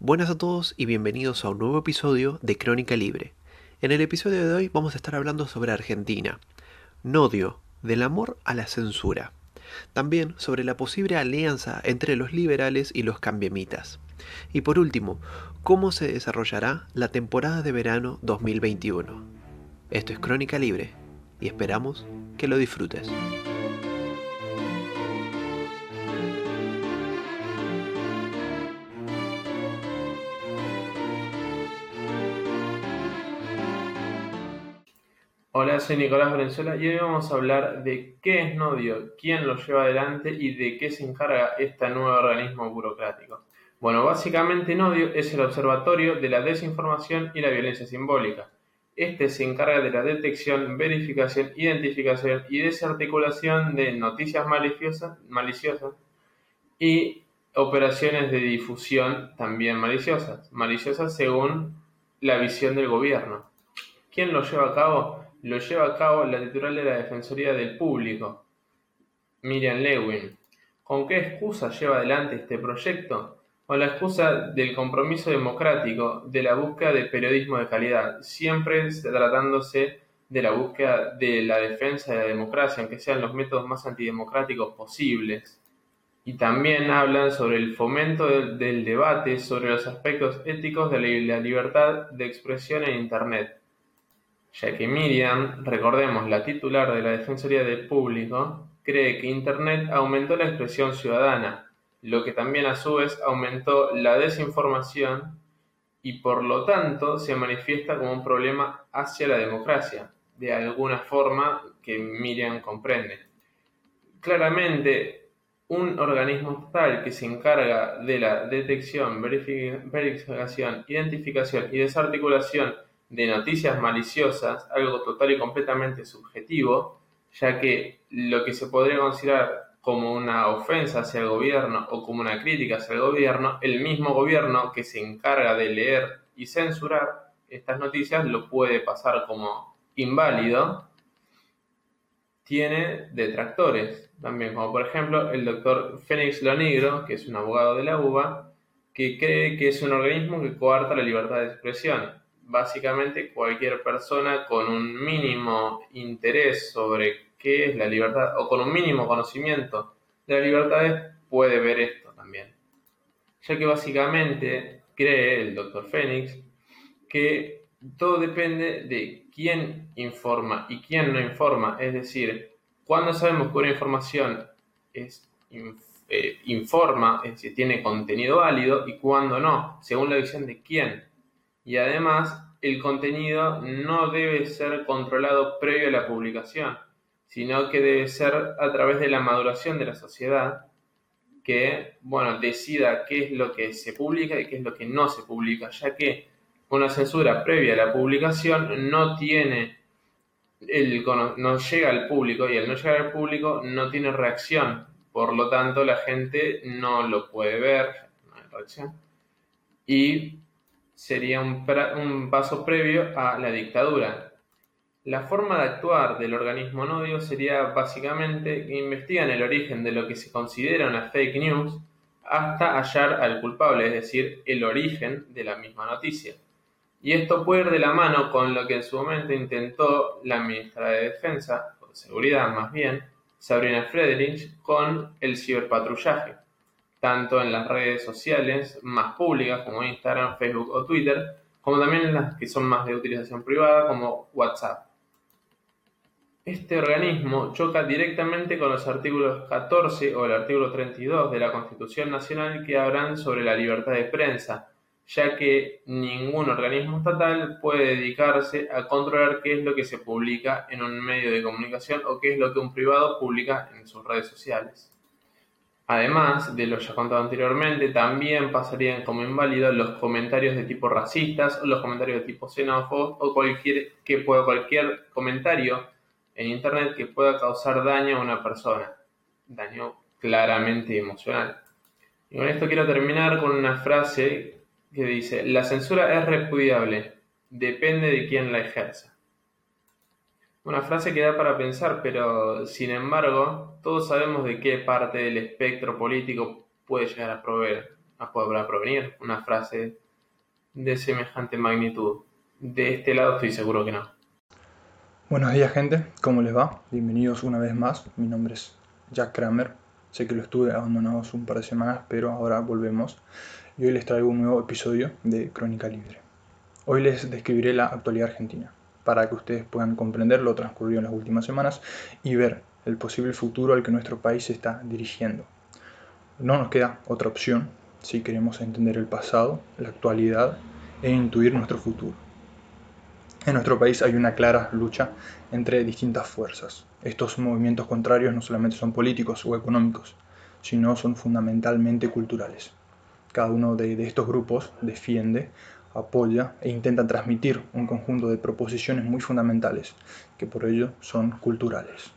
Buenas a todos y bienvenidos a un nuevo episodio de Crónica Libre. En el episodio de hoy vamos a estar hablando sobre Argentina. Nodio, del amor a la censura. También sobre la posible alianza entre los liberales y los cambiemitas. Y por último, cómo se desarrollará la temporada de verano 2021. Esto es Crónica Libre y esperamos que lo disfrutes. Hola, soy Nicolás Valenzuela y hoy vamos a hablar de qué es Nodio, quién lo lleva adelante y de qué se encarga este nuevo organismo burocrático. Bueno, básicamente Nodio es el observatorio de la desinformación y la violencia simbólica. Este se encarga de la detección, verificación, identificación y desarticulación de noticias maliciosas, maliciosas y operaciones de difusión también maliciosas, maliciosas según la visión del gobierno. ¿Quién lo lleva a cabo? Lo lleva a cabo la titular de la Defensoría del Público, Miriam Lewin. ¿Con qué excusa lleva adelante este proyecto? Con la excusa del compromiso democrático, de la búsqueda de periodismo de calidad, siempre tratándose de la búsqueda de la defensa de la democracia, aunque sean los métodos más antidemocráticos posibles. Y también hablan sobre el fomento del, del debate sobre los aspectos éticos de la libertad de expresión en Internet ya que Miriam, recordemos la titular de la Defensoría del Público, cree que Internet aumentó la expresión ciudadana, lo que también a su vez aumentó la desinformación y por lo tanto se manifiesta como un problema hacia la democracia, de alguna forma que Miriam comprende. Claramente, un organismo estatal que se encarga de la detección, verificación, identificación y desarticulación de noticias maliciosas, algo total y completamente subjetivo, ya que lo que se podría considerar como una ofensa hacia el gobierno o como una crítica hacia el gobierno, el mismo gobierno que se encarga de leer y censurar estas noticias lo puede pasar como inválido, tiene detractores también, como por ejemplo el doctor Fénix Lonigro, que es un abogado de la UBA, que cree que es un organismo que coarta la libertad de expresión básicamente cualquier persona con un mínimo interés sobre qué es la libertad o con un mínimo conocimiento de la libertad puede ver esto también. Ya que básicamente cree el doctor Fénix que todo depende de quién informa y quién no informa. Es decir, cuando sabemos que una información es, eh, informa, es decir, tiene contenido válido y cuando no, según la visión de quién y además el contenido no debe ser controlado previo a la publicación, sino que debe ser a través de la maduración de la sociedad que, bueno, decida qué es lo que se publica y qué es lo que no se publica, ya que una censura previa a la publicación no tiene el, no llega al público y al no llegar al público no tiene reacción, por lo tanto la gente no lo puede ver, no hay reacción. Y sería un, paso previo a la dictadura. La forma de actuar del organismo nodio sería básicamente que investigan el origen de lo que se considera una fake news hasta hallar al culpable, es decir, el origen de la misma noticia. Y esto puede ir de la mano con lo que en su momento intentó la ministra de Defensa, o Seguridad más bien, Sabrina Friedrich, con el ciberpatrullaje tanto en las redes sociales más públicas como Instagram, Facebook o Twitter, como también en las que son más de utilización privada como WhatsApp. Este organismo choca directamente con los artículos 14 o el artículo 32 de la Constitución Nacional que hablan sobre la libertad de prensa, ya que ningún organismo estatal puede dedicarse a controlar qué es lo que se publica en un medio de comunicación o qué es lo que un privado publica en sus redes sociales. Además de lo ya contado anteriormente, también pasarían como inválidos los comentarios de tipo racistas o los comentarios de tipo xenófobos o cualquier, que pueda, cualquier comentario en Internet que pueda causar daño a una persona, daño claramente emocional. Y con esto quiero terminar con una frase que dice, la censura es repudiable, depende de quién la ejerza. Una frase que da para pensar, pero sin embargo, todos sabemos de qué parte del espectro político puede llegar a proveer. podrá provenir una frase de semejante magnitud. De este lado estoy seguro que no. Buenos días gente, ¿cómo les va? Bienvenidos una vez más, mi nombre es Jack Kramer, sé que lo estuve abandonado hace un par de semanas, pero ahora volvemos y hoy les traigo un nuevo episodio de Crónica Libre. Hoy les describiré la actualidad argentina, para que ustedes puedan comprender lo transcurrido en las últimas semanas y ver el posible futuro al que nuestro país se está dirigiendo. No nos queda otra opción si queremos entender el pasado, la actualidad e intuir nuestro futuro. En nuestro país hay una clara lucha entre distintas fuerzas. Estos movimientos contrarios no solamente son políticos o económicos, sino son fundamentalmente culturales. Cada uno de, estos grupos defiende, apoya e intenta transmitir un conjunto de proposiciones muy fundamentales, que por ello son culturales.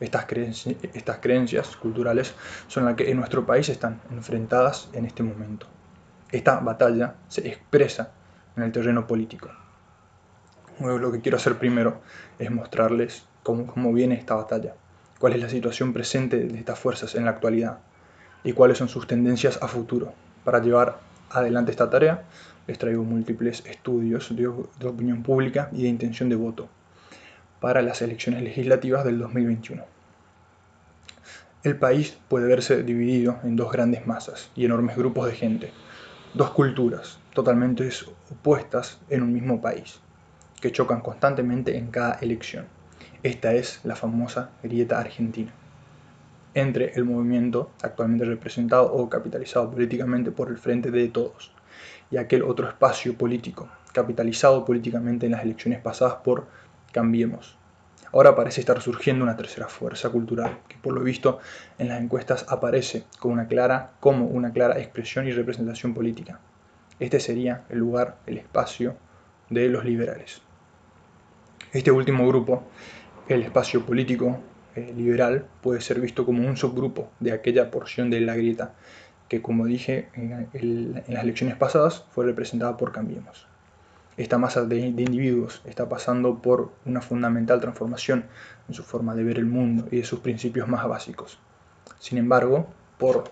Estas, creencias culturales son las que en nuestro país están enfrentadas en este momento. Esta batalla se expresa en el terreno político. lo que quiero hacer primero es mostrarles cómo viene esta batalla, cuál es la situación presente de estas fuerzas en la actualidad y cuáles son sus tendencias a futuro. Para llevar adelante esta tarea, les traigo múltiples estudios de, de opinión pública y de intención de voto para las elecciones legislativas del 2021. El país puede verse dividido en dos grandes masas y enormes grupos de gente, dos culturas totalmente opuestas en un mismo país, que chocan constantemente en cada elección. Esta es la famosa grieta argentina entre el movimiento actualmente representado o capitalizado políticamente por el Frente de Todos y aquel otro espacio político capitalizado políticamente en las elecciones pasadas por Cambiemos. Ahora parece estar surgiendo una tercera fuerza cultural, que por lo visto en las encuestas aparece como una clara, como una clara expresión y representación política. Este sería el lugar, el espacio de los liberales. Este último grupo, el espacio político eh, liberal, puede ser visto como un subgrupo de aquella porción de la grieta que, como dije en, las elecciones pasadas, fue representada por Cambiemos esta masa de, individuos está pasando por una fundamental transformación en su forma de ver el mundo y de sus principios más básicos. Sin embargo, por,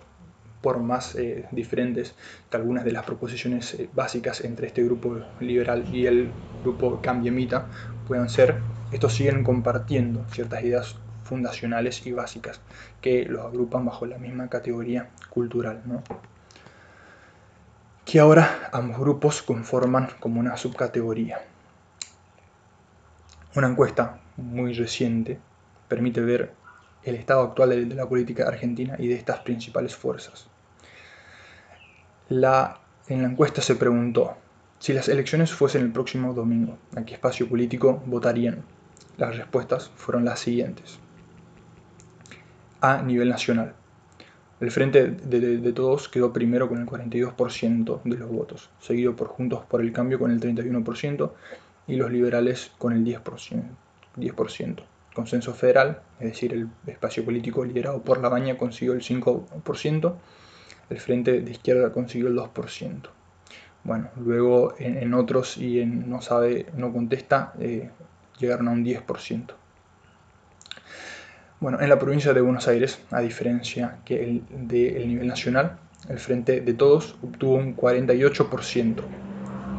por más eh, diferentes que algunas de las proposiciones eh, básicas entre este grupo liberal y el grupo cambiemita puedan ser, estos siguen compartiendo ciertas ideas fundacionales y básicas que los agrupan bajo la misma categoría cultural. ¿no? que ahora ambos grupos conforman como una subcategoría. Una encuesta muy reciente permite ver el estado actual de la política argentina y de estas principales fuerzas. La, en la encuesta se preguntó, si las elecciones fuesen el próximo domingo, ¿a qué espacio político votarían? Las respuestas fueron las siguientes. A nivel nacional, el Frente de, Todos quedó primero con el 42% de los votos, seguido por Juntos por el Cambio con el 31% y los liberales con el 10%. 10%. Consenso federal, es decir, el espacio político liderado por La Baña consiguió el 5%, el Frente de Izquierda consiguió el 2%. Bueno, luego en, otros y en no sabe, no contesta, eh, llegaron a un 10%. Bueno, en la provincia de Buenos Aires, a diferencia que el del nivel nacional, el Frente de Todos obtuvo un 48%,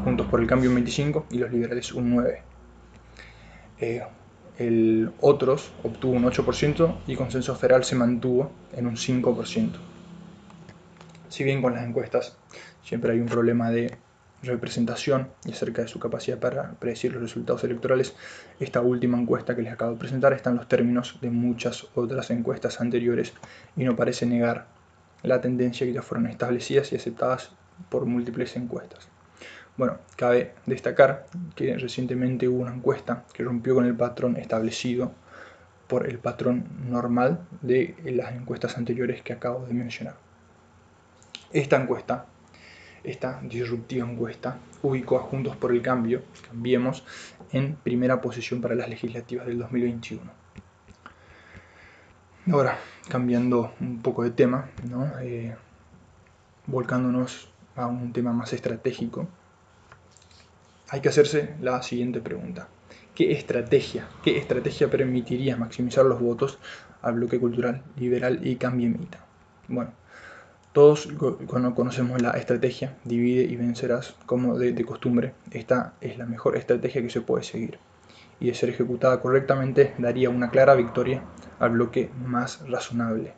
Juntos por el Cambio un 25% y los liberales un 9%. Eh, el Otros obtuvo un 8% y Consenso Federal se mantuvo en un 5%. Si bien con las encuestas siempre hay un problema de representación y acerca de su capacidad para predecir los resultados electorales, esta última encuesta que les acabo de presentar está en los términos de muchas otras encuestas anteriores y no parece negar la tendencia que ya fueron establecidas y aceptadas por múltiples encuestas. Bueno, cabe destacar que recientemente hubo una encuesta que rompió con el patrón establecido por el patrón normal de las encuestas anteriores que acabo de mencionar. Esta encuesta esta disruptiva encuesta ubicó a Juntos por el Cambio, cambiemos, en primera posición para las legislativas del 2021. Ahora, cambiando un poco de tema, eh, volcándonos a un tema más estratégico, hay que hacerse la siguiente pregunta. ¿Qué estrategia, qué estrategia permitiría maximizar los votos al bloque cultural liberal y cambiemita? Bueno, Todos cuando conocemos la estrategia, divide y vencerás, como de, de, costumbre, esta es la mejor estrategia que se puede seguir. Y de ser ejecutada correctamente daría una clara victoria al bloque más razonable.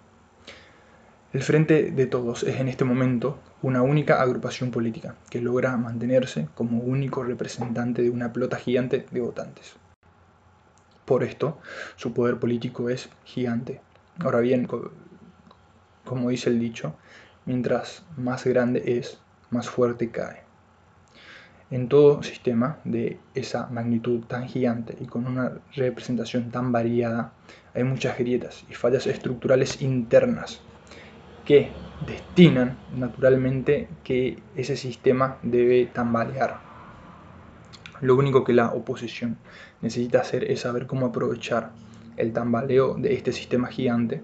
El Frente de Todos es en este momento una única agrupación política que logra mantenerse como único representante de una pelota gigante de votantes. Por esto, su poder político es gigante. Ahora bien, como dice el dicho, mientras más grande es, más fuerte cae. En todo sistema de esa magnitud tan gigante y con una representación tan variada, hay muchas grietas y fallas estructurales internas que destinan naturalmente que ese sistema debe tambalear. Lo único que la oposición necesita hacer es saber cómo aprovechar el tambaleo de este sistema gigante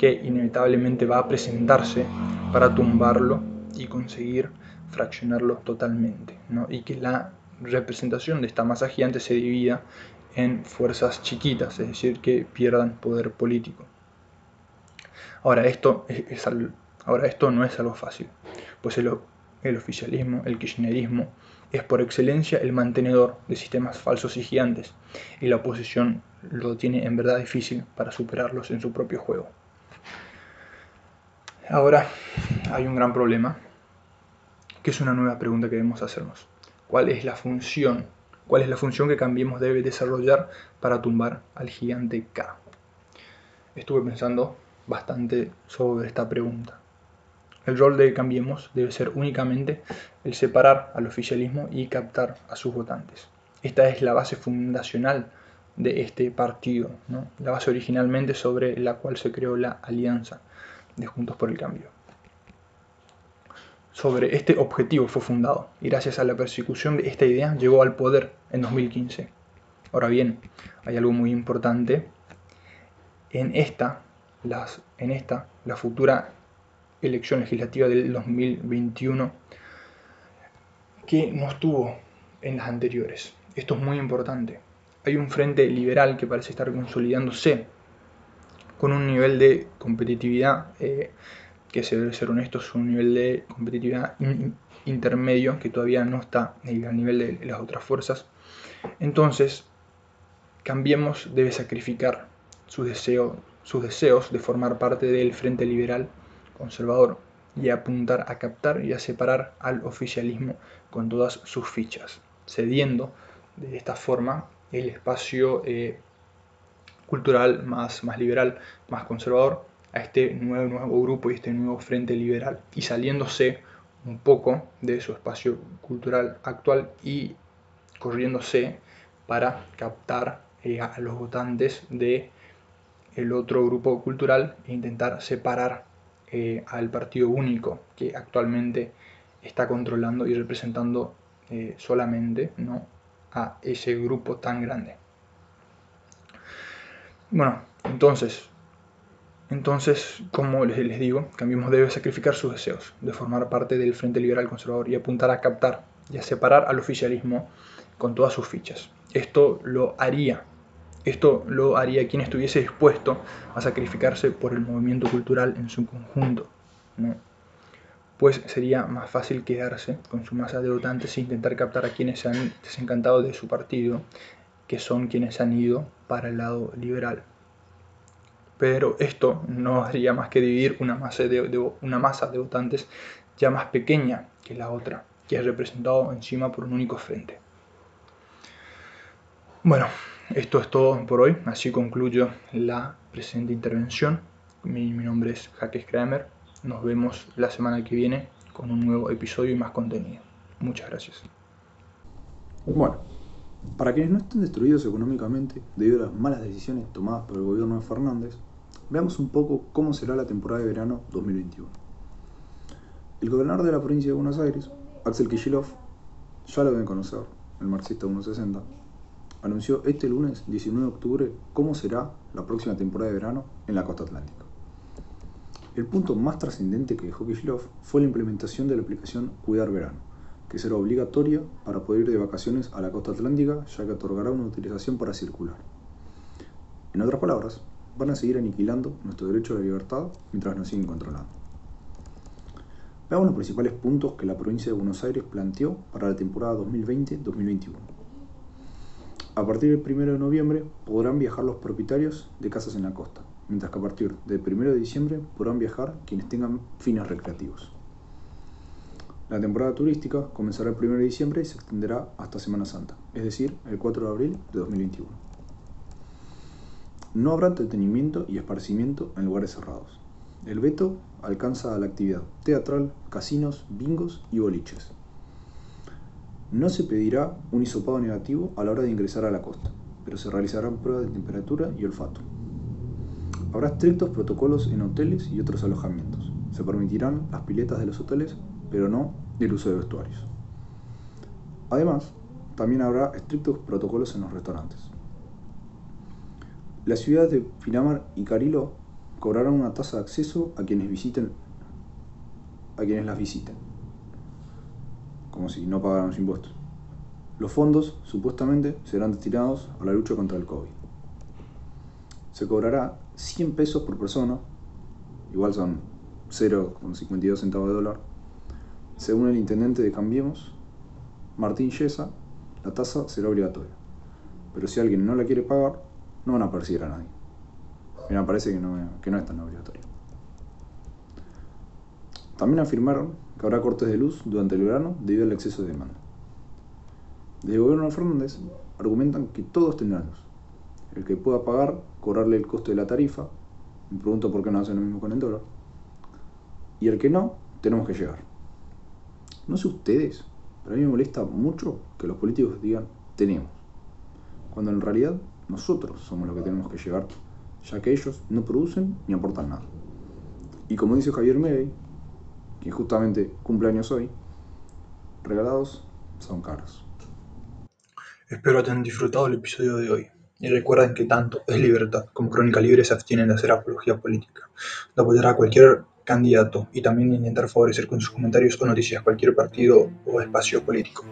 que inevitablemente va a presentarse para tumbarlo y conseguir fraccionarlo totalmente, y que la representación de esta masa gigante se divida en fuerzas chiquitas, es decir, que pierdan poder político. Ahora esto, es, ahora, esto no es algo fácil, pues el, el oficialismo, el kirchnerismo, es por excelencia el mantenedor de sistemas falsos y gigantes, y la oposición lo tiene en verdad difícil para superarlos en su propio juego. Ahora hay un gran problema, que es una nueva pregunta que debemos hacernos. ¿Cuál es la función? ¿Cuál es la función que Cambiemos debe desarrollar para tumbar al gigante K? Estuve pensando bastante sobre esta pregunta. El rol de Cambiemos debe ser únicamente el separar al oficialismo y captar a sus votantes. Esta es la base fundacional de este partido, la base originalmente sobre la cual se creó la alianza de Juntos por el Cambio. Sobre este objetivo fue fundado y gracias a la persecución de esta idea llegó al poder en 2015. Ahora bien, hay algo muy importante. En esta, las, en esta, la futura elección legislativa del 2021, que no estuvo en las anteriores. Esto es muy importante. Hay un frente liberal que parece estar consolidándose con un nivel de competitividad eh, que se debe ser honesto, es un nivel de competitividad intermedio que todavía no está al nivel de las otras fuerzas. Entonces, Cambiemos debe sacrificar sus deseos de formar parte del Frente Liberal Conservador y apuntar a captar y a separar al oficialismo con todas sus fichas, cediendo de esta forma el espacio eh, cultural más, más liberal, más conservador, a este nuevo, nuevo grupo y este nuevo frente liberal y saliéndose un poco de su espacio cultural actual y corriéndose para captar eh, a los votantes de el otro grupo cultural e intentar separar eh, al partido único que actualmente está controlando y representando eh, solamente ¿no? a ese grupo tan grande. Bueno, entonces, entonces, como les, digo, Cambiemos debe sacrificar sus deseos de formar parte del Frente Liberal Conservador y apuntar a captar y a separar al oficialismo con todas sus fichas. Esto lo haría, esto lo haría quien estuviese dispuesto a sacrificarse por el movimiento cultural en su conjunto, pues sería más fácil quedarse con su masa de votantes e intentar captar a quienes se han desencantado de su partido que son quienes han ido para el lado liberal. Pero esto no haría más que dividir una masa de, una masa de votantes ya más pequeña que la otra, que es representado encima por un único frente. Bueno, esto es todo por hoy, así concluyo la presente intervención. Mi, nombre es Jaques Kramer, nos vemos la semana que viene con un nuevo episodio y más contenido. Muchas gracias. Bueno, para quienes no estén destruidos económicamente debido a las malas decisiones tomadas por el gobierno de Fernández, veamos un poco cómo será la temporada de verano 2021. El gobernador de la provincia de Buenos Aires, Axel Kicillof, ya lo deben conocer, el marxista 160, anunció este lunes 19 de octubre cómo será la próxima temporada de verano en la costa atlántica. El punto más trascendente que dejó Kicillof fue la implementación de la aplicación Cuidar Verano, que será obligatoria para poder ir de vacaciones a la costa atlántica, ya que otorgará una utilización para circular. En otras palabras, van a seguir aniquilando nuestro derecho a la libertad mientras nos siguen controlando. Veamos los principales puntos que la provincia de Buenos Aires planteó para la temporada 2020-2021. A partir del 1 de noviembre podrán viajar los propietarios de casas en la costa, mientras que a partir del 1 de diciembre podrán viajar quienes tengan fines recreativos. La temporada turística comenzará el 1 de diciembre y se extenderá hasta Semana Santa, es decir, el 4 de abril de 2021. No habrá entretenimiento y esparcimiento en lugares cerrados. El veto alcanza a la actividad teatral, casinos, bingos y boliches. No se pedirá un hisopado negativo a la hora de ingresar a la costa, pero se realizarán pruebas de temperatura y olfato. Habrá estrictos protocolos en hoteles y otros alojamientos. Se permitirán las piletas de los hoteles, pero no el uso de vestuarios. Además, también habrá estrictos protocolos en los restaurantes. Las ciudades de Pinamar y Carilo cobrarán una tasa de acceso a quienes visiten a quienes las visiten, como si no pagaran los impuestos. Los fondos supuestamente serán destinados a la lucha contra el COVID. Se cobrará 100 pesos por persona, igual son 0,52 centavos de dólar. Según el intendente de Cambiemos, Martín Yesa, la tasa será obligatoria. Pero si alguien no la quiere pagar, no van a perseguir a nadie me parece que no, que no es tan obligatorio. También afirmaron que habrá cortes de luz durante el verano debido al exceso de demanda. Desde el gobierno de Fernández argumentan que todos tendrán luz. El que pueda pagar, cobrarle el coste de la tarifa, me pregunto por qué no hacen lo mismo con el dólar. Y el que no, tenemos que llegar. No sé ustedes, pero a mí me molesta mucho que los políticos digan tenemos, cuando en realidad nosotros somos los que tenemos que llegar ya que ellos no producen ni aportan nada. Y como dice Javier Medey, quien justamente cumple años hoy, regalados son caros. Espero hayan disfrutado el episodio de hoy. Y recuerden que tanto es libertad como Crónica Libre se abstienen de hacer apología política, de apoyar a cualquier candidato y también intentar favorecer con sus comentarios o noticias cualquier partido o espacio político.